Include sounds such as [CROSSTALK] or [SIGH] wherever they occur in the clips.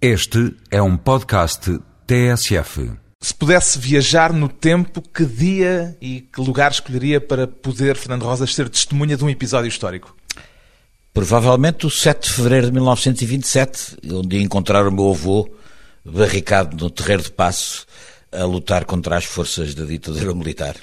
Este é um podcast TSF. Se pudesse viajar no tempo, que dia e que lugar escolheria para poder Fernando Rosas ser testemunha de um episódio histórico? Provavelmente o 7 de fevereiro de 1927, onde ia encontrar o meu avô barricado no terreiro de passo a lutar contra as forças da ditadura militar.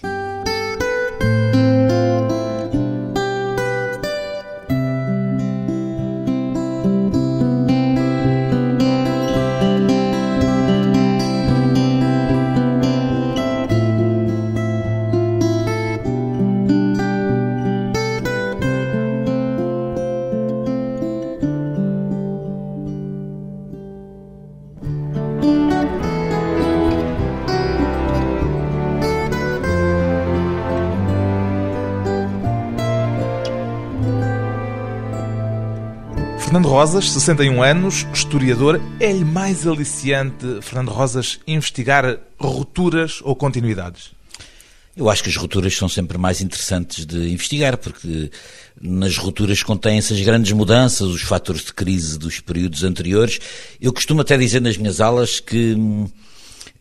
Rosas, 61 anos, historiador, é-lhe mais aliciante, Fernando Rosas, investigar rupturas ou continuidades? Eu acho que as rupturas são sempre mais interessantes de investigar, porque nas rupturas contêm-se as grandes mudanças, os fatores de crise dos períodos anteriores. Eu costumo até dizer nas minhas aulas que hum,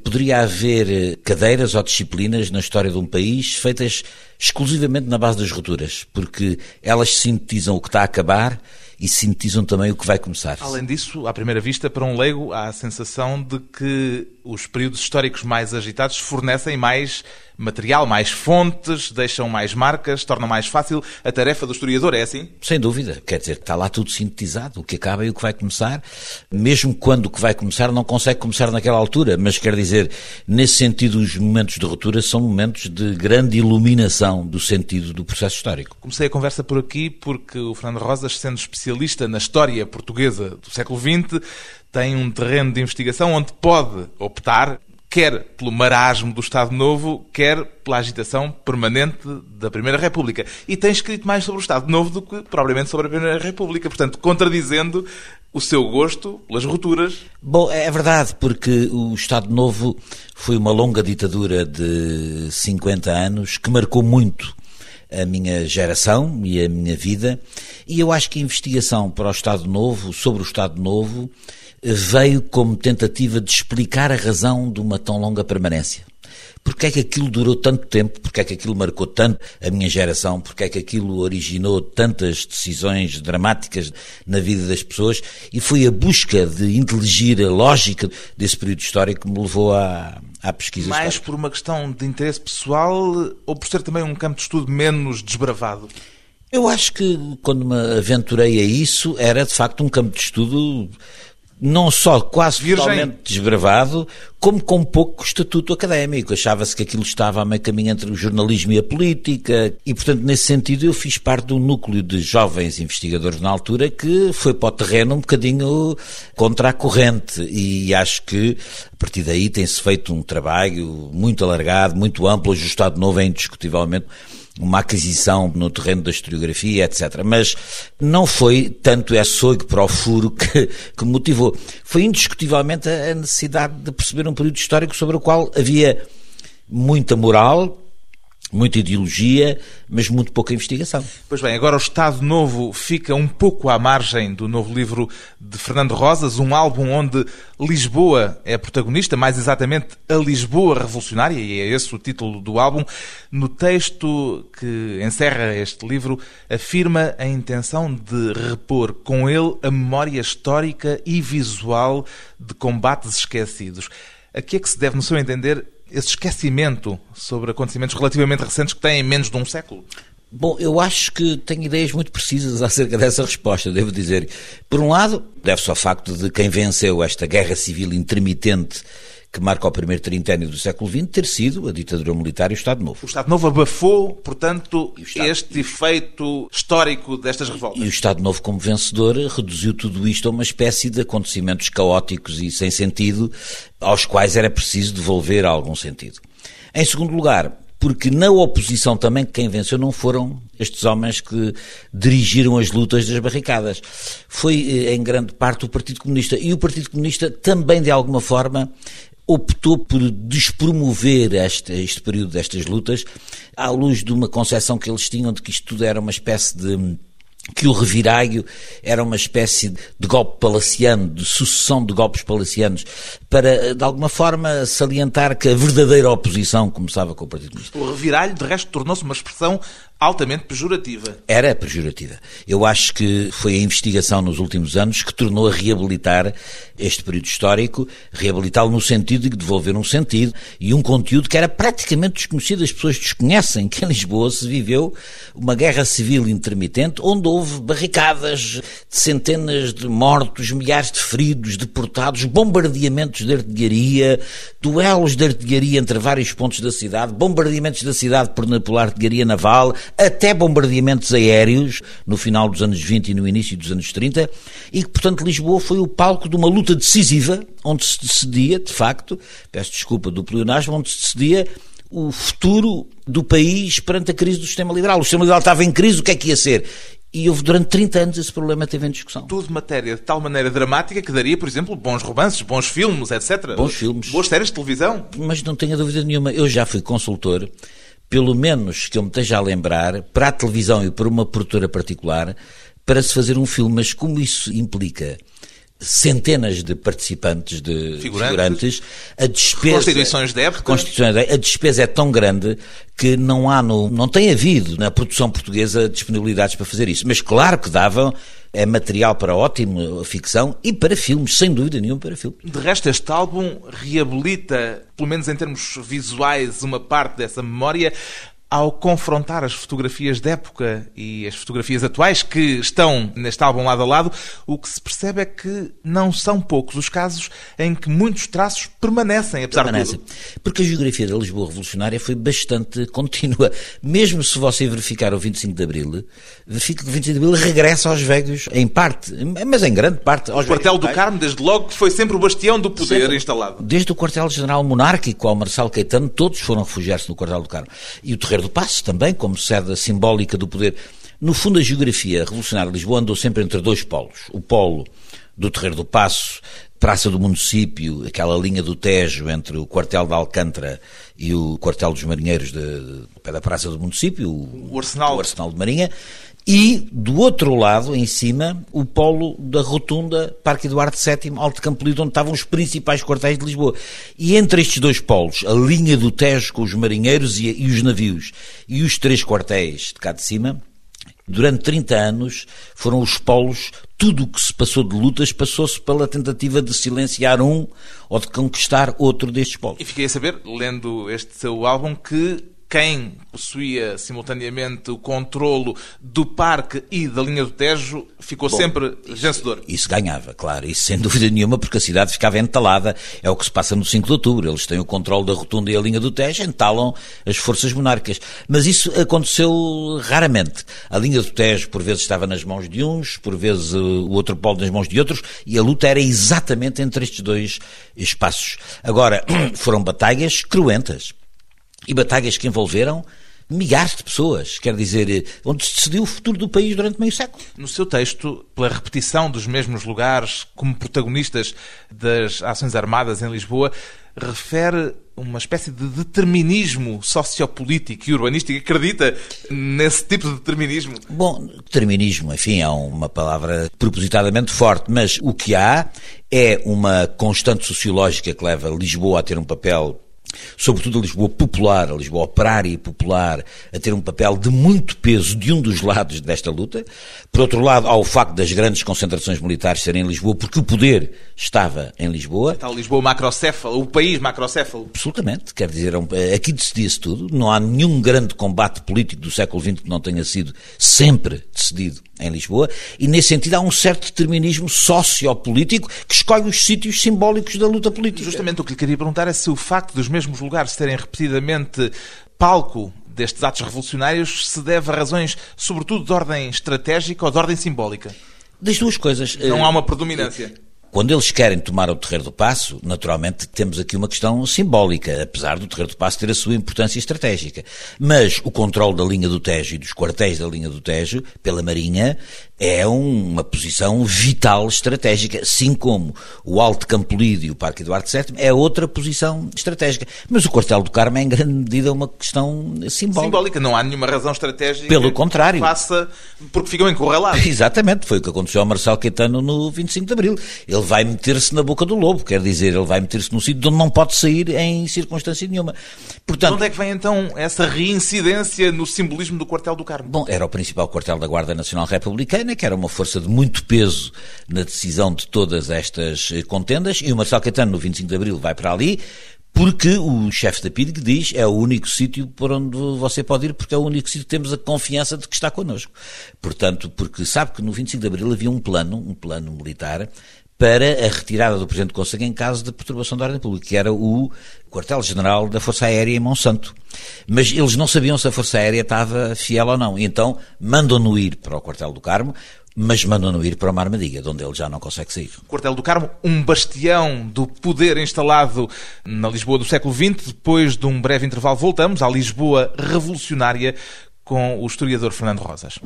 poderia haver cadeiras ou disciplinas na história de um país feitas exclusivamente na base das rupturas, porque elas sintetizam o que está a acabar e sintetizam também o que vai começar. Além disso, à primeira vista, para um leigo, há a sensação de que os períodos históricos mais agitados fornecem mais material, mais fontes, deixam mais marcas, tornam mais fácil a tarefa do historiador, é assim? Sem dúvida, quer dizer, está lá tudo sintetizado, o que acaba e o que vai começar, mesmo quando o que vai começar não consegue começar naquela altura, mas quer dizer, nesse sentido, os momentos de ruptura são momentos de grande iluminação do sentido do processo histórico. Comecei a conversa por aqui porque o Fernando Rosas, sendo especialista na história portuguesa do século XX, tem um terreno de investigação onde pode optar quer pelo marasmo do Estado Novo, quer pela agitação permanente da Primeira República. E tem escrito mais sobre o Estado Novo do que propriamente sobre a Primeira República, portanto, contradizendo o seu gosto pelas rupturas. Bom, é verdade, porque o Estado Novo foi uma longa ditadura de 50 anos que marcou muito a minha geração e a minha vida, e eu acho que a investigação para o Estado Novo, sobre o Estado Novo, veio como tentativa de explicar a razão de uma tão longa permanência. Porque é que aquilo durou tanto tempo? Porque é que aquilo marcou tanto a minha geração? Porque é que aquilo originou tantas decisões dramáticas na vida das pessoas? E foi a busca de inteligir a lógica desse período histórico que me levou à, à pesquisa Mais histórica. por uma questão de interesse pessoal ou por ser também um campo de estudo menos desbravado? Eu acho que quando me aventurei a isso era de facto um campo de estudo não só quase Virgem. totalmente desbravado, como com pouco estatuto académico. Achava-se que aquilo estava a meio caminho entre o jornalismo e a política, e portanto, nesse sentido, eu fiz parte de um núcleo de jovens investigadores na altura que foi para o terreno um bocadinho contra a corrente, e acho que a partir daí tem-se feito um trabalho muito alargado, muito amplo. Hoje o Estado Novo é indiscutivelmente uma aquisição no terreno da historiografia, etc. Mas não foi tanto esse açougue para o furo que, que motivou. Foi indiscutivelmente a necessidade de perceber um período histórico sobre o qual havia muita moral, muita ideologia, mas muito pouca investigação. Pois bem, agora o Estado Novo fica um pouco à margem do novo livro de Fernando Rosas, um álbum onde Lisboa é protagonista, mais exatamente a Lisboa revolucionária, e é esse o título do álbum. No texto que encerra este livro, afirma a intenção de repor com ele a memória histórica e visual de combates esquecidos. A que é que se deve, no seu entender, esse esquecimento sobre acontecimentos relativamente recentes que têm menos de um século? Bom, eu acho que tenho ideias muito precisas [LAUGHS] acerca dessa resposta, devo dizer. Por um lado, deve-se ao facto de quem venceu esta guerra civil intermitente que marca o primeiro trinténio do século XX ter sido a ditadura militar e o Estado Novo. O Estado Novo abafou, portanto, Estado- este efeito histórico destas revoltas. E o Estado Novo, como vencedor, reduziu tudo isto a uma espécie de acontecimentos caóticos e sem sentido, aos quais era preciso devolver algum sentido. Em segundo lugar, porque na oposição também quem venceu não foram estes homens que dirigiram as lutas das barricadas. Foi, eh, em grande parte, o Partido Comunista. E o Partido Comunista também, de alguma forma, optou por despromover este, este período destas lutas à luz de uma concepção que eles tinham de que isto tudo era uma espécie de que o revirago era uma espécie de golpe palaciano, de sucessão de golpes palacianos, para, de alguma forma, salientar que a verdadeira oposição começava com o Partido Comunista. O reviralho, de resto, tornou-se uma expressão altamente pejorativa. Era pejorativa. Eu acho que foi a investigação nos últimos anos que tornou a reabilitar este período histórico, reabilitá-lo no sentido de devolver um sentido e um conteúdo que era praticamente desconhecido. As pessoas desconhecem que em Lisboa se viveu uma guerra civil intermitente onde houve barricadas de centenas de mortos, milhares de feridos, deportados, bombardeamentos de artilharia, duelos de artilharia entre vários pontos da cidade, bombardeamentos da cidade por, por artilharia naval, até bombardeamentos aéreos no final dos anos 20 e no início dos anos 30, e que, portanto, Lisboa foi o palco de uma luta decisiva, onde se decidia, de facto, peço desculpa do pleonasmo, onde se decidia o futuro do país perante a crise do sistema liberal. O sistema liberal estava em crise, o que é que ia ser? E houve durante 30 anos esse problema teve em discussão. Tudo matéria de tal maneira dramática que daria, por exemplo, bons romances, bons filmes, etc. Bons filmes. Boas séries de televisão. Mas não tenha dúvida nenhuma, eu já fui consultor pelo menos que eu me esteja a lembrar, para a televisão e para uma produtora particular, para se fazer um filme, mas como isso implica centenas de participantes, de figurantes, figurantes a despesa... Constituições de época. Constituições de, a despesa é tão grande que não há no, não tem havido na produção portuguesa disponibilidades para fazer isso. Mas claro que davam é material para ótima ficção e para filmes, sem dúvida nenhuma para filmes. De resto, este álbum reabilita, pelo menos em termos visuais, uma parte dessa memória ao confrontar as fotografias de época e as fotografias atuais que estão neste álbum lado a lado, o que se percebe é que não são poucos os casos em que muitos traços permanecem, apesar permanecem. de tudo. Porque a geografia da Lisboa revolucionária foi bastante [LAUGHS] contínua. Mesmo se você verificar o 25 de Abril, verifica que o 25 de Abril regressa aos velhos, em parte, mas em grande parte, O quartel do Carmo, desde logo, foi sempre o bastião do poder sempre. instalado. Desde o quartel-general monárquico ao Marcelo Caetano, todos foram refugiar-se no quartel do Carmo. E o Terreiro do Passo também, como sede simbólica do poder. No fundo, a geografia revolucionária de Lisboa andou sempre entre dois polos. O polo do Terreiro do Passo, Praça do Município, aquela linha do Tejo entre o quartel de Alcântara e o quartel dos marinheiros de, de, pé da Praça do Município, o, o, arsenal. o Arsenal de Marinha, e do outro lado, em cima, o polo da rotunda Parque Eduardo VII, Alto Campo Lido, onde estavam os principais quartéis de Lisboa. E entre estes dois polos, a linha do Tejo com os marinheiros e, e os navios, e os três quartéis de cá de cima, durante 30 anos foram os polos, tudo o que se passou de lutas passou-se pela tentativa de silenciar um ou de conquistar outro destes polos. E fiquei a saber, lendo este seu álbum, que quem possuía simultaneamente o controlo do parque e da linha do Tejo ficou Bom, sempre isso, vencedor. Isso ganhava, claro, isso sem [LAUGHS] dúvida nenhuma, porque a cidade ficava entalada. É o que se passa no 5 de outubro. Eles têm o controle da rotunda e a linha do Tejo, entalam as forças monárquicas. Mas isso aconteceu raramente. A linha do Tejo, por vezes, estava nas mãos de uns, por vezes o outro polo nas mãos de outros, e a luta era exatamente entre estes dois espaços. Agora, [CLEARS THROAT] foram batalhas cruentas e batalhas que envolveram milhares de pessoas, quer dizer, onde se decidiu o futuro do país durante meio século. No seu texto, pela repetição dos mesmos lugares como protagonistas das ações armadas em Lisboa, refere uma espécie de determinismo sociopolítico e urbanístico. Acredita nesse tipo de determinismo? Bom, determinismo, enfim, é uma palavra propositadamente forte, mas o que há é uma constante sociológica que leva Lisboa a ter um papel sobretudo a Lisboa popular, a Lisboa operária e popular, a ter um papel de muito peso de um dos lados desta luta. Por outro lado, há o facto das grandes concentrações militares serem em Lisboa, porque o poder estava em Lisboa. Está o Lisboa macrocéfalo, o país macrocéfalo. Absolutamente, quer dizer, é aqui decidia-se tudo. Não há nenhum grande combate político do século XX que não tenha sido sempre decidido em Lisboa, e nesse sentido há um certo determinismo sociopolítico que escolhe os sítios simbólicos da luta política. Justamente o que lhe queria perguntar é se o facto dos mesmos lugares serem repetidamente palco destes atos revolucionários se deve a razões, sobretudo, de ordem estratégica ou de ordem simbólica? Das duas coisas. Não há uma predominância. Quando eles querem tomar o Terreiro do Passo, naturalmente temos aqui uma questão simbólica, apesar do Terreiro do Passo ter a sua importância estratégica. Mas o controle da linha do Tejo e dos quartéis da linha do Tejo, pela Marinha, é uma posição vital estratégica, assim como o Alto Campolide e o Parque Eduardo VII é outra posição estratégica. Mas o Quartel do Carmo é em grande medida uma questão simbólica. Simbólica, não há nenhuma razão estratégica. Pelo contrário. Faça, porque ficam encurralados. [LAUGHS] Exatamente, foi o que aconteceu ao Marcelo Caetano no 25 de Abril. Ele vai meter-se na boca do lobo, quer dizer, ele vai meter-se num sítio onde não pode sair em circunstância nenhuma. Portanto, onde é que vem então essa reincidência no simbolismo do Quartel do Carmo? Bom, era o principal quartel da Guarda Nacional Republicana, que era uma força de muito peso na decisão de todas estas eh, contendas, e o Marcelo Caetano, no 25 de Abril, vai para ali, porque o chefe da PIDG diz é o único sítio por onde você pode ir, porque é o único sítio que temos a confiança de que está connosco. Portanto, porque sabe que no 25 de Abril havia um plano, um plano militar, para a retirada do Presidente do Conselho em caso de perturbação da ordem pública, que era o quartel-general da Força Aérea em Monsanto. Mas eles não sabiam se a Força Aérea estava fiel ou não. Então mandam-no ir para o quartel do Carmo, mas mandam-no ir para uma armadilha, de onde ele já não consegue sair. Quartel do Carmo, um bastião do poder instalado na Lisboa do século XX. Depois de um breve intervalo, voltamos à Lisboa revolucionária com o historiador Fernando Rosas.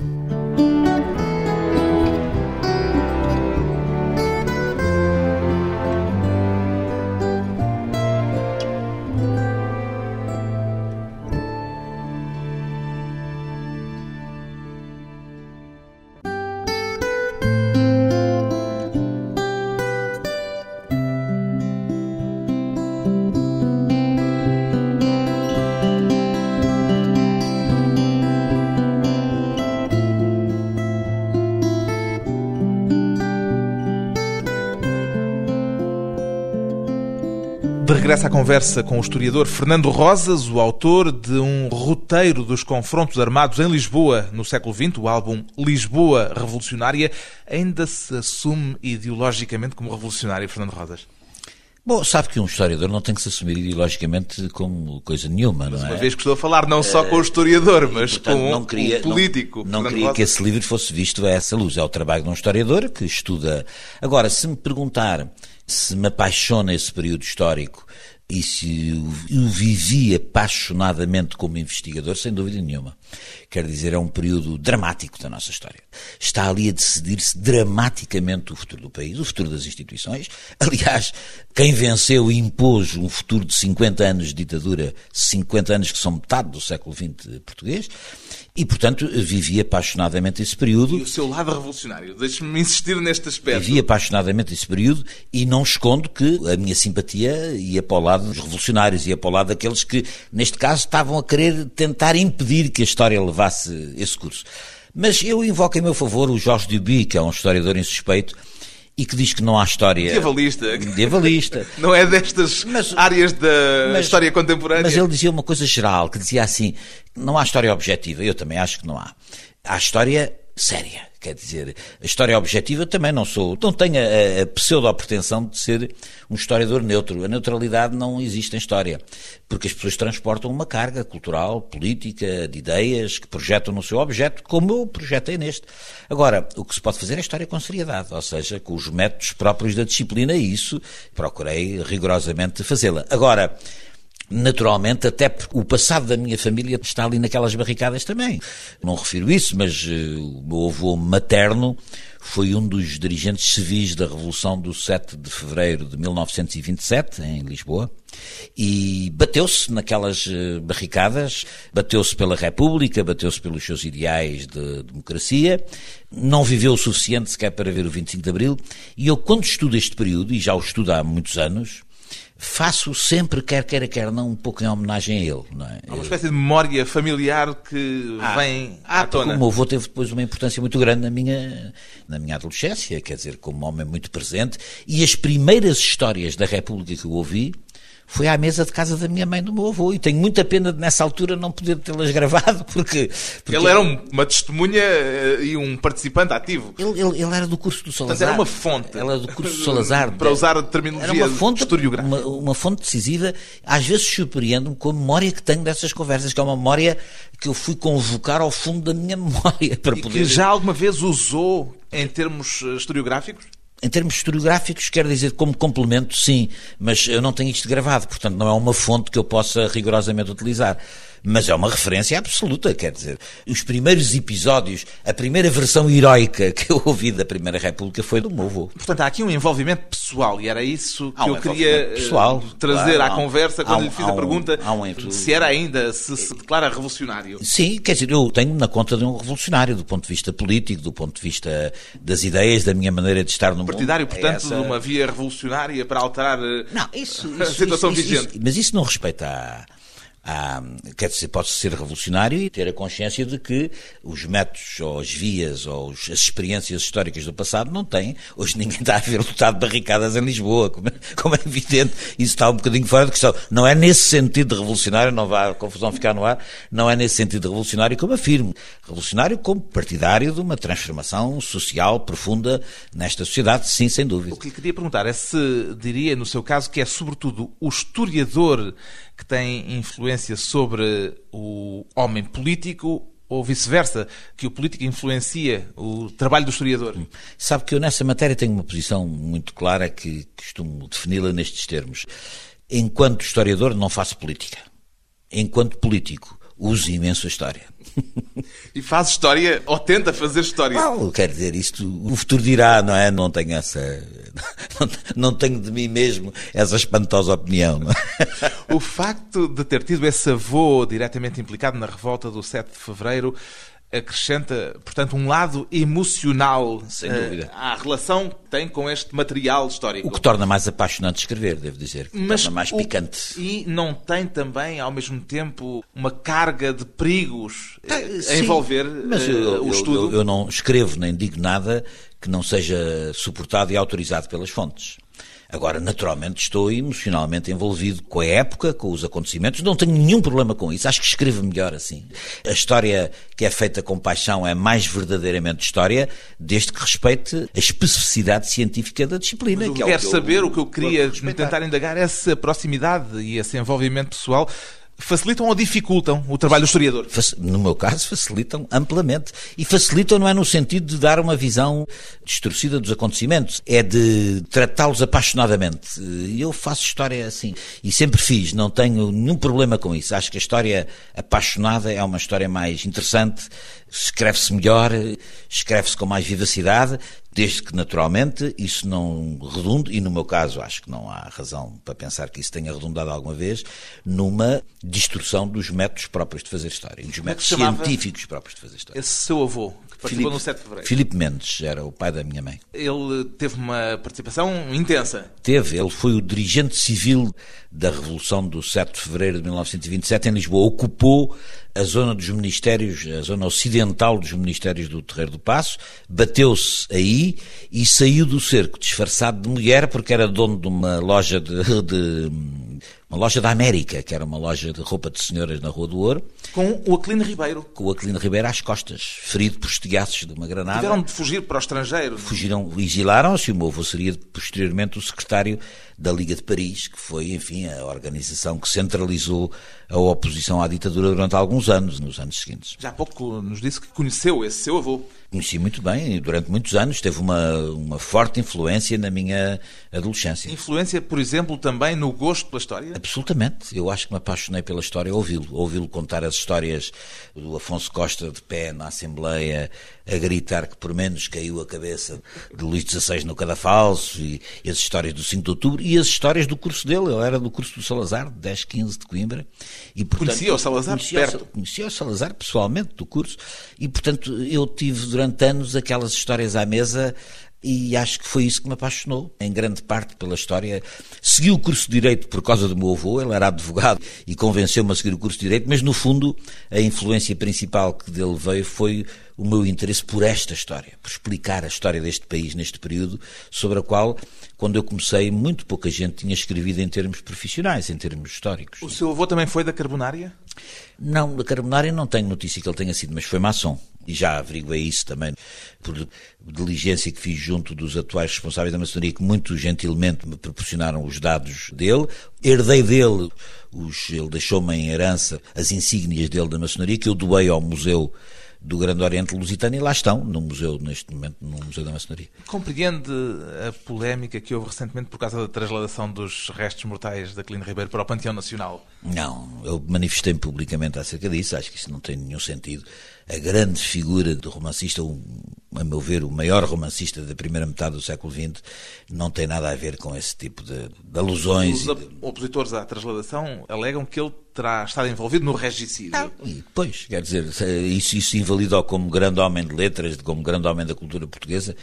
De regresso à conversa com o historiador Fernando Rosas, o autor de um roteiro dos confrontos armados em Lisboa no século XX, o álbum Lisboa Revolucionária, ainda se assume ideologicamente como revolucionário, Fernando Rosas? Bom, sabe que um historiador não tem que se assumir ideologicamente como coisa nenhuma, não mas é? Uma vez que estou a falar não só com o historiador, mas e, portanto, com não queria, o político. Não, não queria que esse livro fosse visto a essa luz. É o trabalho de um historiador que estuda. Agora, se me perguntar se me apaixona esse período histórico e se eu vivi apaixonadamente como investigador, sem dúvida nenhuma. Quer dizer, é um período dramático da nossa história. Está ali a decidir-se dramaticamente o futuro do país, o futuro das instituições. Aliás, quem venceu e impôs um futuro de 50 anos de ditadura, 50 anos que são metade do século XX português, e, portanto, vivi apaixonadamente esse período. E o seu lado revolucionário, deixe-me insistir neste aspecto. Vivi apaixonadamente esse período e não escondo que a minha simpatia ia para o lado dos revolucionários, ia para o lado daqueles que, neste caso, estavam a querer tentar impedir que a história levasse esse curso. Mas eu invoco em meu favor o Jorge Duby, que é um historiador insuspeito, e que diz que não há história. Medievalista. Medievalista. [LAUGHS] não é destas mas, áreas da mas, história contemporânea. Mas ele dizia uma coisa geral, que dizia assim: não há história objetiva. Eu também acho que não há. Há história séria. Quer dizer, a história objetiva também não sou, não tenho a, a pseudo-pretensão de ser um historiador neutro. A neutralidade não existe em história, porque as pessoas transportam uma carga cultural, política, de ideias que projetam no seu objeto, como eu projetei neste. Agora, o que se pode fazer é história com seriedade, ou seja, com os métodos próprios da disciplina, e isso procurei rigorosamente fazê-la. Agora, Naturalmente, até o passado da minha família está ali naquelas barricadas também. Não refiro isso, mas uh, o meu avô materno foi um dos dirigentes civis da Revolução do 7 de fevereiro de 1927, em Lisboa, e bateu-se naquelas uh, barricadas, bateu-se pela República, bateu-se pelos seus ideais de democracia, não viveu o suficiente sequer para ver o 25 de Abril, e eu, quando estudo este período, e já o estudo há muitos anos, faço sempre, quer queira, quer não, um pouco em homenagem a ele. Não é? Há uma espécie de memória familiar que ah, vem à tona. O meu avô teve depois uma importância muito grande na minha, na minha adolescência, quer dizer, como um homem muito presente, e as primeiras histórias da República que eu ouvi foi à mesa de casa da minha mãe do meu avô. E tenho muita pena de nessa altura não poder tê-las gravado [LAUGHS] porque, porque, ele era uma testemunha eh, e um participante ativo. Ele, ele, ele era do curso do Salazar. Portanto, era uma fonte. Ele era do curso do Salazar [LAUGHS] para usar a terminologia era uma fonte, historiográfica uma, uma fonte decisiva. Às vezes surpreendo-me com a memória que tenho dessas conversas que é uma memória que eu fui convocar ao fundo da minha [LAUGHS] memória para e poder... que já alguma vez usou em termos eh, historiográficos? Em termos historiográficos, quer dizer como complemento, sim, mas eu não tenho isto gravado, portanto não é uma fonte que eu possa rigorosamente utilizar. Mas é uma referência absoluta, quer dizer, os primeiros episódios, a primeira versão heroica [LAUGHS] que eu ouvi da Primeira República foi do meu avô. Portanto, há aqui um envolvimento pessoal e era isso que um eu queria eh, pessoal, trazer claro, à conversa quando um- lhe fiz a um- pergunta um- se era ainda, se se declara revolucionário. Sim, quer dizer, eu tenho na conta de um revolucionário, do ponto de vista político, do ponto de vista das ideias, da minha maneira de estar no mundo. Partidário, É portanto, essa- de uma via revolucionária para alterar eh, Não, isso, [LAUGHS] a isso- situação isso- vigente. mas isso não respeita a. a- quer dizer, pode ser revolucionário e ter a consciência de que os métodos, ou as vias, ou as experiências históricas do passado não têm. Hoje ninguém está a ver lutado barricadas em Lisboa, como, é- como é evidente. Isso está um bocadinho fora de questão. Não é nesse sentido revolucionário, não vá a confusão ficar no ar, não é nesse sentido revolucionário como afirmo. Revolucionário como partidário de uma transformação social profunda nesta sociedade, sim, sem dúvida. O que lhe queria perguntar é se diria, no seu caso, que é sobretudo o historiador que tem influência sobre o homem político ou vice-versa, que o político influencia o trabalho do historiador. Sabe que eu nessa matéria tenho uma posição muito clara que costumo defini-la nestes termos. Enquanto historiador não faço política. Enquanto político uso imenso a história. E faz história, ou tenta fazer história. Não, quer dizer, isto o futuro dirá, não é? Não tenho essa. Não, [LAUGHS] não tenho de mim mesmo essa espantosa opinião. não? O facto de ter tido esse avô diretamente implicado na revolta do 7 de fevereiro acrescenta, portanto, um lado emocional Sem eh, dúvida. à relação que tem com este material histórico. O que torna mais apaixonante escrever, devo dizer. Que torna mais o- picante. E não tem também, ao mesmo tempo, uma carga de perigos eh, a Ah, Sim, envolver mas eh, eu, eu- o eu- estudo? eu não escrevo nem digo nada que não seja suportado e autorizado pelas fontes. Agora, naturalmente, estou emocionalmente envolvido com a época, com os acontecimentos, não tenho nenhum problema com isso, acho que escrevo melhor assim. A história que é feita com paixão é mais verdadeiramente história, desde que respeite a especificidade científica da disciplina. Mas o que que é quero que eu- saber, o que eu queria tentar indagar, essa proximidade e esse envolvimento pessoal facilitam ou dificultam o trabalho do historiador? No meu caso, facilitam amplamente. E facilitam não é no sentido de dar uma visão distorcida dos acontecimentos, é de tratá-los apaixonadamente. Eu faço história assim. E sempre fiz, não tenho nenhum problema com isso. Acho que a história apaixonada é uma história mais interessante, escreve-se melhor, escreve-se com mais vivacidade. Desde que, naturalmente, isso não redunde, e no meu caso acho que não há razão para pensar que isso tenha redundado alguma vez, numa distorção dos métodos próprios de fazer história, dos é métodos científicos próprios de fazer história. Esse seu avô, participou no 7 de fevereiro, Filipe Mendes era o pai da minha mãe. ele teve uma participação intensa. Teve, ele foi o dirigente civil da Revolução do 7 de fevereiro de 1927 em Lisboa. Ocupou a zona dos ministérios, a zona ocidental dos ministérios do Terreiro do Passo, bateu-se aí e saiu do cerco disfarçado de mulher porque era dono de uma loja de, de- uma loja da América, que era uma loja de roupa de senhoras na Rua do Ouro, Com o Aquilino Ribeiro. com o Aquilino Ribeiro às costas, ferido por estilhaços de uma granada. Tiveram de fugir para o estrangeiro. fugiram, exilaram-se e o meu avô seria posteriormente o secretário da Liga de Paris, que foi, enfim, a organização que centralizou a oposição à ditadura durante alguns anos, nos anos seguintes. Já há pouco nos disse que conheceu esse seu avô. Conheci muito bem e durante muitos anos teve uma, uma forte influência na minha adolescência. Influência, por exemplo, também no gosto pela história? Absolutamente. Eu acho que me apaixonei pela história ouvi-lo. Ouvi-lo contar as histórias do Afonso Costa de pé na Assembleia, a gritar que por menos caiu a cabeça de Luís XVI no Cadafalso, e, e as histórias do 5 de Outubro, e as histórias do curso dele. Ele era do curso do Salazar, de 10, 15 de Coimbra. E, portanto, Conhecia o Salazar conhecia o perto? Sa- Conhecia o Salazar pessoalmente do curso. E, portanto, eu tive durante anos aquelas histórias à mesa e acho que foi isso que me apaixonou, em grande parte pela história. Segui o curso de Direito por causa do meu avô, ele era advogado e convenceu-me a seguir o curso de Direito, mas no fundo a influência principal que dele veio foi o meu interesse por esta história, por explicar a história deste país neste período, sobre a qual, quando eu comecei, muito pouca gente tinha escrevido em termos profissionais, em termos históricos. O seu avô também foi da Carbonária? Não, da Carbonária não tenho notícia que ele tenha sido, mas foi maçom. E já averiguei isso também por diligência que fiz junto dos atuais responsáveis da maçonaria, que muito gentilmente me proporcionaram os dados dele. Herdei dele, os, ele deixou-me em herança as insígnias dele da maçonaria, que eu doei ao Museu do Grande Oriente Lusitano e lá estão, no museu, neste momento, no Museu da Maçonaria. Compreende a polémica que houve recentemente por causa da transladação dos restos mortais da Clino Ribeiro para o Panteão Nacional? Não, eu manifestei-me publicamente acerca disso, acho que isso não tem nenhum sentido. A grande figura do romancista, o, a meu ver, o maior romancista da primeira metade do século XX, não tem nada a ver com esse tipo de, de alusões. Os opositores à transladação alegam que ele terá estado envolvido no regicídio. Ah, pois, quer dizer, isso, isso invalidou como grande homem de letras, como grande homem da cultura portuguesa,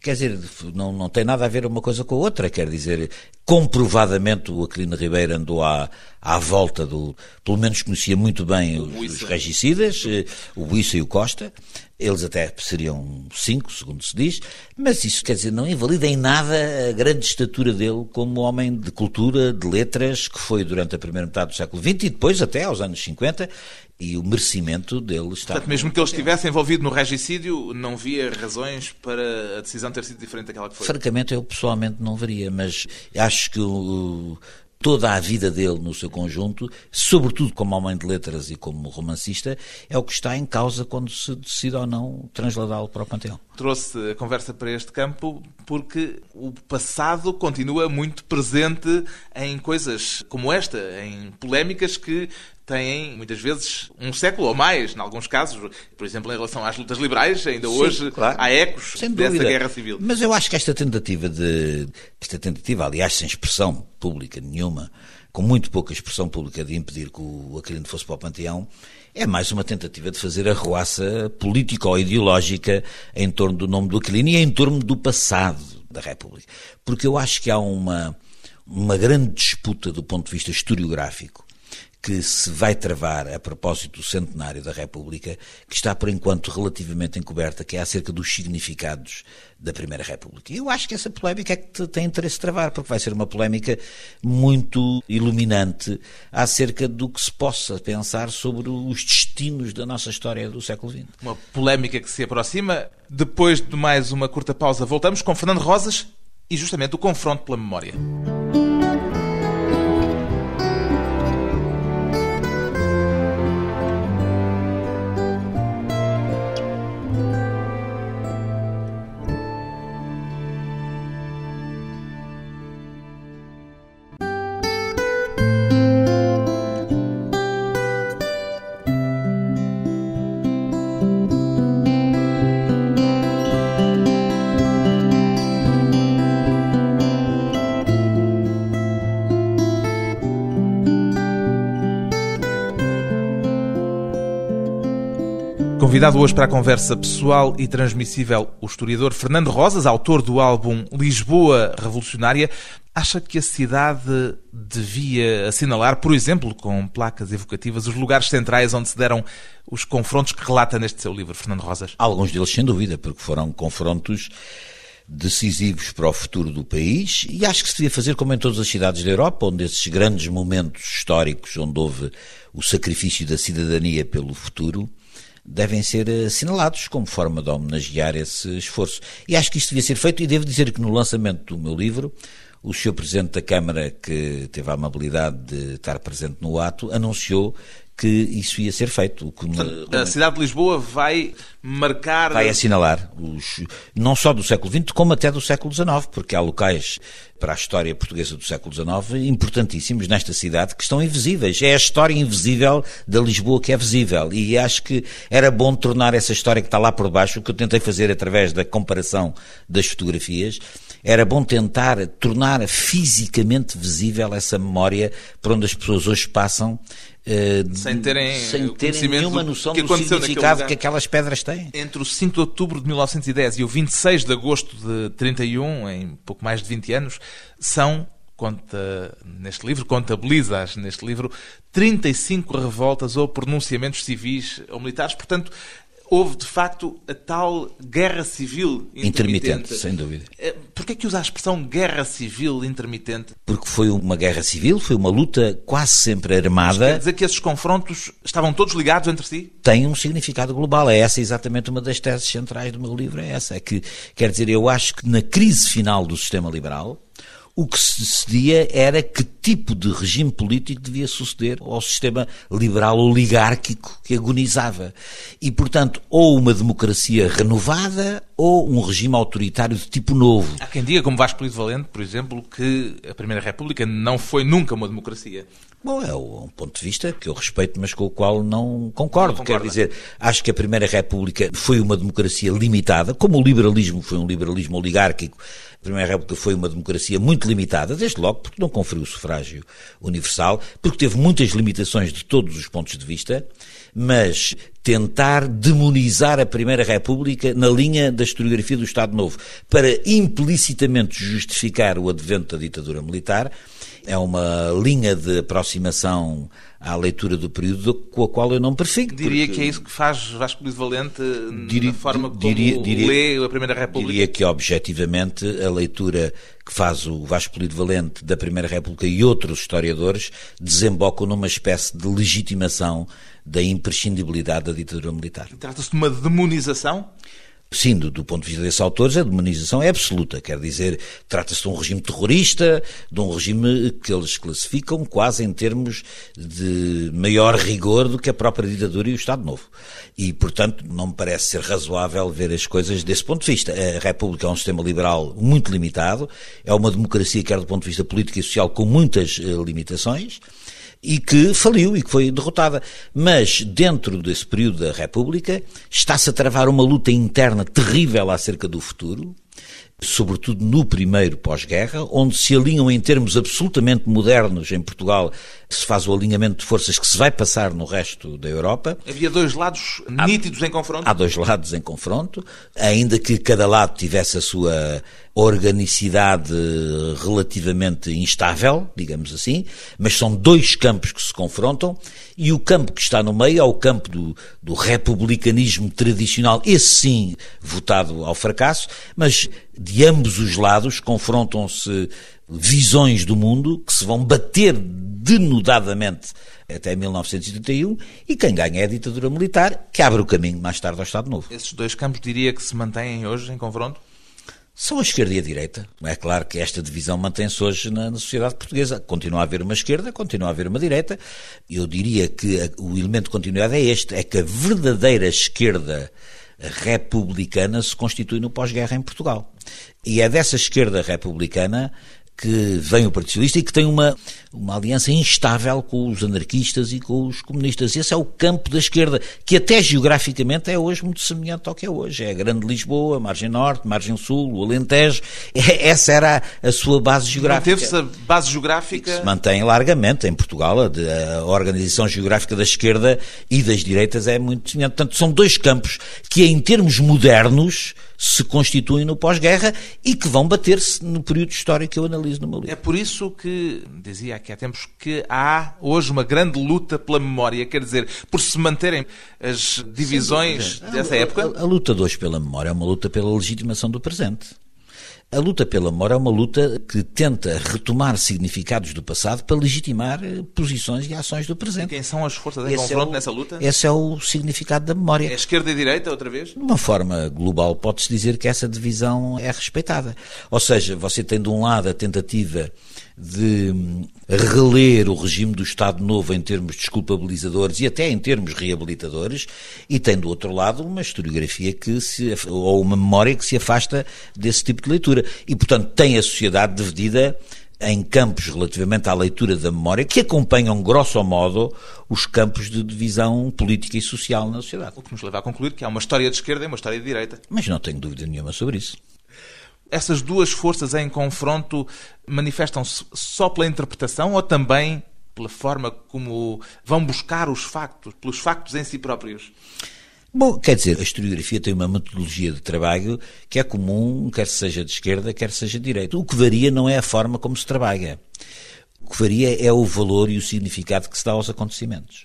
Quer dizer, não, não tem nada a ver uma coisa com a outra. Quer dizer, comprovadamente o Aquilino Ribeiro andou à, à volta do. Pelo menos conhecia muito bem os, os regicidas, eh, o Buissa e o Costa. Eles até seriam cinco, segundo se diz, mas isso quer dizer, não invalida em nada a grande estatura dele como homem de cultura, de letras, que foi durante a primeira metade do século XX e depois até aos anos 50, e o merecimento dele está. Portanto, mesmo que ele estivesse envolvido no regicídio, não via razões para a decisão ter sido diferente daquela que foi? Francamente, eu pessoalmente não veria, mas acho que o, toda a vida dele no seu conjunto, sobretudo como homem de letras e como romancista, é o que está em causa quando se decide ou não transladá-lo para o Panteão. Trouxe a conversa para este campo porque o passado continua muito presente em coisas como esta, em polémicas que têm muitas vezes um século ou mais, em alguns casos, por exemplo, em relação às lutas liberais, ainda Sim, hoje claro. há ecos dessa guerra civil. Mas eu acho que esta tentativa de esta tentativa, aliás, sem expressão pública nenhuma, com muito pouca expressão pública de impedir que o Aquilino fosse para o Panteão, é mais uma tentativa de fazer a ruaça política ou ideológica em torno do nome do Aquilino e em torno do passado da República. Porque eu acho que há uma, uma grande disputa do ponto de vista historiográfico que se vai travar a propósito do centenário da República, que está por enquanto relativamente encoberta, que é acerca dos significados da Primeira República. Eu acho que essa polémica é que tem interesse de travar, porque vai ser uma polémica muito iluminante acerca do que se possa pensar sobre os destinos da nossa história do século XX. Uma polémica que se aproxima. Depois de mais uma curta pausa, voltamos com Fernando Rosas e justamente o confronto pela memória. Convidado hoje para a conversa pessoal e transmissível, o historiador Fernando Rosas, autor do álbum Lisboa Revolucionária, acha que a cidade devia assinalar, por exemplo, com placas evocativas, os lugares centrais onde se deram os confrontos que relata neste seu livro, Fernando Rosas? Alguns deles, sem dúvida, porque foram confrontos decisivos para o futuro do país e acho que se devia fazer como em todas as cidades da Europa, onde esses grandes momentos históricos, onde houve o sacrifício da cidadania pelo futuro, devem ser assinalados como forma de homenagear esse esforço. E acho que isto devia ser feito, e devo dizer que no lançamento do meu livro, o Sr. Presidente da Câmara, que teve a amabilidade de estar presente no ato, anunciou que isso ia ser feito. Portanto, a cidade de Lisboa vai marcar. Vai assinalar, os, não só do século XX, como até do século XIX, porque há locais para a história portuguesa do século XIX importantíssimos nesta cidade que estão invisíveis. É a história invisível da Lisboa que é visível. E acho que era bom tornar essa história que está lá por baixo, o que eu tentei fazer através da comparação das fotografias, era bom tentar tornar fisicamente visível essa memória por onde as pessoas hoje passam Uh, sem terem, sem terem nenhuma noção do significado que aquelas pedras têm. Entre o 5 de outubro de 1910 e o 26 de agosto de 31, em pouco mais de 20 anos, são, conta neste livro, contabiliza neste livro, 35 revoltas ou pronunciamentos civis ou militares. Portanto, houve de facto a tal guerra civil intermitente. intermitente sem dúvida. Eh, Porquê que usa a expressão guerra civil intermitente? Porque foi uma guerra civil, foi uma luta quase sempre armada. Mas quer dizer que esses confrontos estavam todos ligados entre si? Tem um significado global. É essa exatamente uma das teses centrais do meu livro. É essa. É que, quer dizer, eu acho que na crise final do sistema liberal, o que se decidia era que tipo de regime político devia suceder ao sistema liberal oligárquico que agonizava. E, portanto, ou uma democracia renovada ou um regime autoritário de tipo novo. Há quem diga, como Vasco Polido Valente, por exemplo, que a Primeira República não foi nunca uma democracia. Bom, é um ponto de vista que eu respeito, mas com o qual não concordo. Não Quer dizer, acho que a Primeira República foi uma democracia limitada, como o liberalismo foi um liberalismo oligárquico. A Primeira República foi uma democracia muito limitada, desde logo porque não conferiu o sufrágio universal, porque teve muitas limitações de todos os pontos de vista, mas tentar demonizar a Primeira República na linha da historiografia do Estado Novo, para implicitamente justificar o advento da ditadura militar, é uma linha de aproximação à leitura do período com a qual eu não persigo. Diria porque... que é isso que faz Vasco Luís Valente diria, na forma como diria, diria, lê a Primeira República? Diria que, objetivamente, a leitura que faz o Vasco Polido Valente da Primeira República e outros historiadores desembocam numa espécie de legitimação da imprescindibilidade da ditadura militar. Trata-se de uma demonização? Sim, do, do, ponto de vista desses autores, a demonização é absoluta. Quer dizer, trata-se de um regime terrorista, de um regime que eles classificam quase em termos de maior rigor do que a própria ditadura e o Estado Novo. E, portanto, não me parece ser razoável ver as coisas desse ponto de vista. A República é um sistema liberal muito limitado, é uma democracia, quer do ponto de vista político e social, com muitas uh, limitações e que faliu e que foi derrotada. Mas, dentro desse período da República, está-se a travar uma luta interna terrível acerca do futuro, sobretudo no primeiro pós-guerra, onde se alinham em termos absolutamente modernos em Portugal, se faz o alinhamento de forças que se vai passar no resto da Europa. Havia dois lados nítidos há, em confronto? Há dois lados em confronto, ainda que cada lado tivesse a sua organicidade relativamente instável, digamos assim, mas são dois campos que se confrontam e o campo que está no meio é o campo do, do republicanismo tradicional, esse sim votado ao fracasso, mas de ambos os lados confrontam-se visões do mundo que se vão bater denudadamente até 1931 e quem ganha é a ditadura militar, que abre o caminho mais tarde ao Estado Novo. Esses dois campos diria que se mantêm hoje em confronto? São a esquerda e a direita. É claro que esta divisão mantém-se hoje na, na, sociedade portuguesa. Continua a haver uma esquerda, continua a haver uma direita. Eu diria que a, o elemento de continuidade é este, é que a verdadeira esquerda republicana se constitui no pós-guerra em Portugal. E é dessa esquerda republicana que vem o Partido Socialista e que tem uma, uma aliança instável com os anarquistas e com os comunistas. Esse é o campo da esquerda, que até geograficamente é hoje muito semelhante ao que é hoje. É a Grande Lisboa, Margem Norte, Margem Sul, o Alentejo. [LAUGHS] É, essa era a, a, sua base geográfica. Manteve-se a base geográfica? se mantém largamente em Portugal. A, a organização geográfica da esquerda e das direitas é muito semelhante. Portanto, são dois campos que, em termos modernos, se constituem no pós-guerra e que vão bater-se no período histórico que eu analiso no meu livro. É por isso que, dizia aqui há tempos, que há hoje uma grande luta pela memória, quer dizer, por se manterem as divisões Sim, dessa época. A, a, a luta de hoje pela memória é uma luta pela legitimação do presente. A luta pela memória é uma luta que tenta retomar significados do passado para legitimar eh, posições e ações do presente. E quem são as forças em esse confronto é o, nessa luta? Esse é o significado da memória. É esquerda e direita, outra vez? De uma forma global, pode-se dizer que essa divisão é respeitada. Ou seja, você tem de um lado a tentativa de hum, reler o regime do Estado Novo em termos desculpabilizadores e até em termos reabilitadores, e tem do outro lado uma historiografia que se, ou uma memória que se afasta desse tipo de leitura. E, portanto, tem a sociedade dividida em campos relativamente à leitura da memória que acompanham, grosso modo, os campos de divisão política e social na sociedade. O que nos leva a concluir que há uma história de esquerda e uma história de direita. Mas não tenho dúvida nenhuma sobre isso essas duas forças em confronto manifestam-se só pela interpretação ou também pela forma como vão buscar os factos, pelos factos em si próprios? Bom, quer dizer, a historiografia tem uma metodologia de trabalho que é comum, quer seja de esquerda, quer seja de direita. O que varia não é a forma como se trabalha. O que varia é o valor e o significado que se dá aos acontecimentos.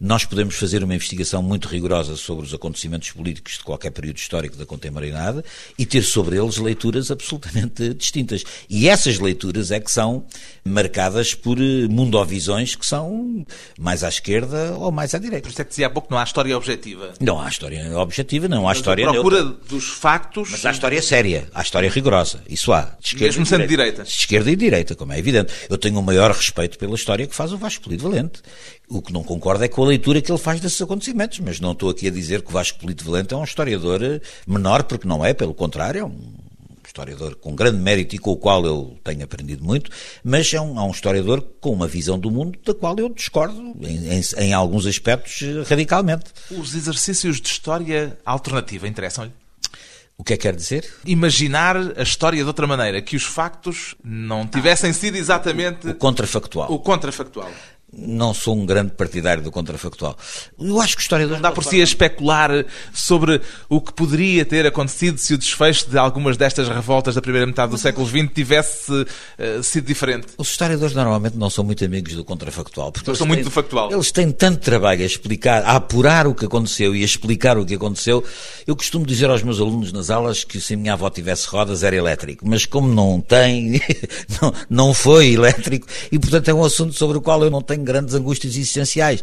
Nós podemos fazer uma investigação muito rigorosa sobre os acontecimentos políticos de qualquer período histórico da contemporaneidade e ter sobre eles leituras absolutamente [LAUGHS] distintas. E essas leituras é que são marcadas por eh, mundovisões que são mais à esquerda ou mais à direita. Por isso é que dizia há pouco não há história objetiva. Não há história objetiva, não há Mas história a procura neutra. dos factos. Mas há história séria, há história rigorosa, isso há. De esquerda Mesmo e sendo direita. De esquerda e direita, como é evidente. Eu tenho o maior respeito pela história que faz o Vasco Polito Valente. O que não concordo é com a leitura que ele faz desses acontecimentos, mas não estou aqui a dizer que o Vasco Polito Valente é um historiador eh, menor, porque não é, pelo contrário, é um historiador com grande mérito e com o qual eu tenho aprendido muito, mas é um, é um historiador com uma visão do mundo da qual eu discordo em, em, em alguns aspectos eh, radicalmente. Os exercícios de história alternativa interessam-lhe? O que é que quer dizer? Imaginar a história de outra maneira, que os factos não tivessem sido exatamente O contrafactual. o contrafactual. Não sou um grande partidário do contrafactual. Eu acho que o historiador Não dá por si a especular sobre o que poderia ter acontecido se o desfecho de algumas destas revoltas da primeira metade do século XX tivesse eh, sido diferente. Os historiadores normalmente não são muito amigos do contrafactual. Porque Eles são têm- muito do factual. Eles têm tanto trabalho a explicar, a apurar o que aconteceu e a explicar o que aconteceu. Eu costumo dizer aos meus alunos nas aulas que se a minha avó tivesse rodas era elétrico. Mas como não tem, [LAUGHS] não, não foi elétrico, e portanto é um assunto sobre o qual eu não tenho grandes angústias existenciais.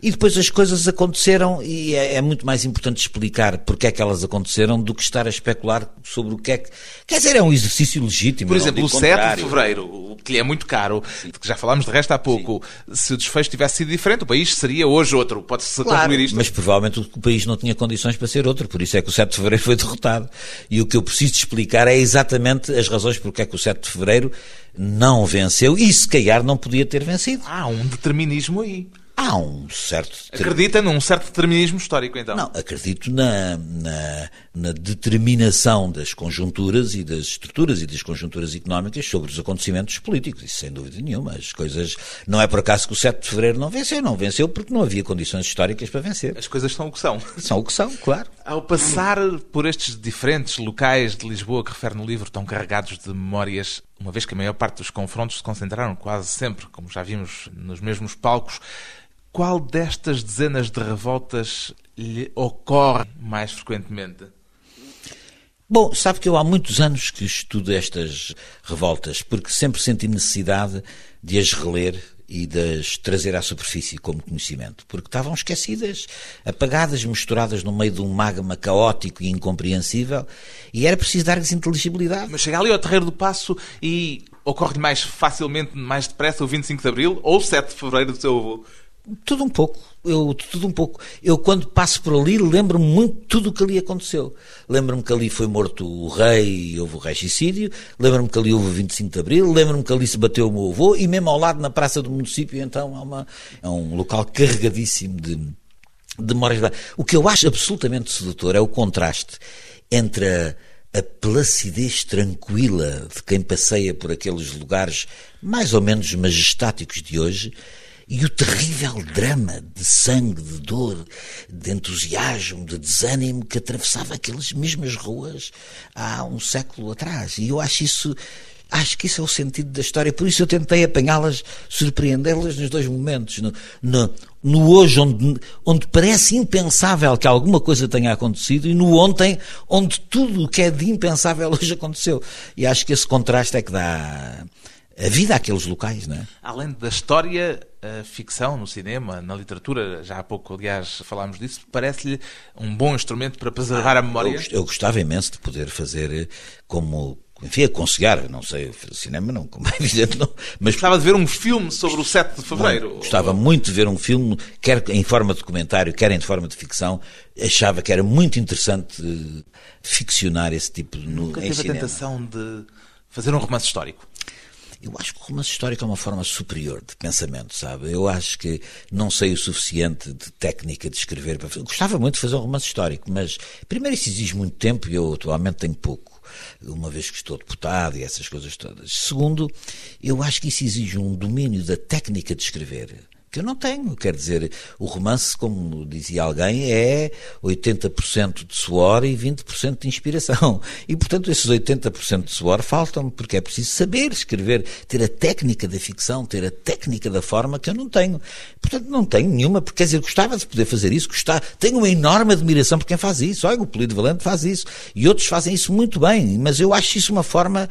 E depois as coisas aconteceram e é, é muito mais importante explicar porque é que elas aconteceram do que estar a especular sobre o que é que... Quer dizer, é um exercício legítimo. Por não exemplo, o digo 7 de fevereiro, o que lhe é muito caro, de que já falámos de resto há pouco, se o desfecho tivesse sido diferente, o país seria hoje outro. Pode-se concluir isto? Mas provavelmente o país não tinha condições para ser outro, por isso é que o 7 de Fevereiro foi derrotado. E o que eu preciso explicar é exatamente as razões porque é que o 7 de Fevereiro não venceu e se calhar não podia ter vencido. Há um determinismo aí. Há um certo... Acredita num certo determinismo histórico, então? Não, acredito na, na, na determinação das conjunturas e das estruturas e das conjunturas económicas sobre os acontecimentos políticos, isso sem dúvida nenhuma. As coisas. Não é por acaso que o 7 de fevereiro não venceu, não venceu porque não havia condições históricas para vencer. As coisas são o que são. São o que são, claro. Ao passar por estes diferentes locais de Lisboa que refere no livro, tão carregados de memórias, uma vez que a maior parte dos confrontos se concentraram quase sempre, como já vimos, nos mesmos palcos, qual destas dezenas de revoltas lhe ocorre mais frequentemente? Bom, sabe que eu há muitos anos que estudo estas revoltas, porque sempre senti necessidade de as reler e de as trazer à superfície como conhecimento, porque estavam esquecidas, apagadas, misturadas no meio de um magma caótico e incompreensível, e era preciso dar-lhes inteligibilidade. Mas chega ali ao Terreiro do Passo e ocorre-lhe mais facilmente, mais depressa o 25 de Abril ou o 7 de Fevereiro do seu avô? Tudo um pouco. Eu, tudo um pouco. Eu, quando passo por ali, lembro-me muito de tudo o que ali aconteceu. Lembro-me que ali foi morto o rei e houve o regicídio. Lembro-me que ali houve o 25 de Abril. Lembro-me que ali se bateu o meu avô. E mesmo ao lado, na praça do município, então, há uma, é um local carregadíssimo de, de memórias. O que eu acho absolutamente sedutor é o contraste entre a, a placidez tranquila de quem passeia por aqueles lugares mais ou menos majestáticos de hoje e o terrível drama de sangue, de dor, de entusiasmo, de desânimo que atravessava aquelas mesmas ruas há um século atrás. E eu acho isso. Acho que isso é o sentido da história, por isso eu tentei apanhá-las, surpreendê-las nos dois momentos. No, no, no hoje, onde, onde parece impensável que alguma coisa tenha acontecido, e no ontem, onde tudo o que é de impensável [LAUGHS] hoje aconteceu. E acho que esse contraste é que dá a vida àqueles locais, não é? Além da história, a ficção no cinema, na literatura, já há pouco, aliás, falámos disso, parece-lhe um bom instrumento para preservar a memória? Eu, eu gostava imenso de poder fazer eh, como, enfim, aconselhar, não sei, cinema não, como é [LAUGHS] evidente, não, mas Gostava de ver um filme sobre o 7 de Fevereiro. Gostava muito de ver um filme, quer em forma de documentário, quer em forma de ficção. Achava que era muito interessante eh, ficcionar esse tipo de no, Nunca em teve a tentação de fazer um romance histórico. Eu acho que o romance histórico é uma forma superior de pensamento, sabe? Eu acho que não sei o suficiente de técnica de escrever. para Gostava muito de fazer um romance histórico, mas primeiro isso exige muito tempo e eu atualmente tenho pouco, uma vez que estou deputado e essas coisas todas. Segundo, eu acho que isso exige um domínio da técnica de escrever que eu não tenho. Quer dizer, o romance, como dizia alguém, é 80% de suor e 20% de inspiração. E, portanto, esses 80% de suor faltam-me, porque é preciso saber escrever, ter a técnica da ficção, ter a técnica da forma que eu não tenho. Portanto, não tenho nenhuma, porque, quer dizer, gostava de poder fazer isso, gostava, tenho uma enorme admiração por quem faz isso. Olha, o Polido Valente faz isso. E outros fazem isso muito bem, mas eu acho isso uma forma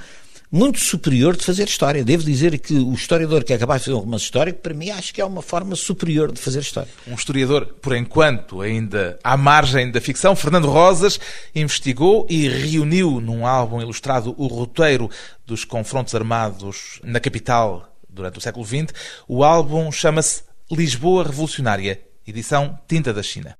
muito superior de fazer história. Devo dizer que o historiador que é capaz de fazer um romance histórico, para mim, acho que é uma forma superior de fazer história. Um historiador, por enquanto, ainda à margem da ficção, Fernando Rosas, investigou e reuniu num álbum ilustrado o roteiro dos confrontos armados na capital durante o século XX. O álbum chama-se Lisboa Revolucionária, edição Tinta da China.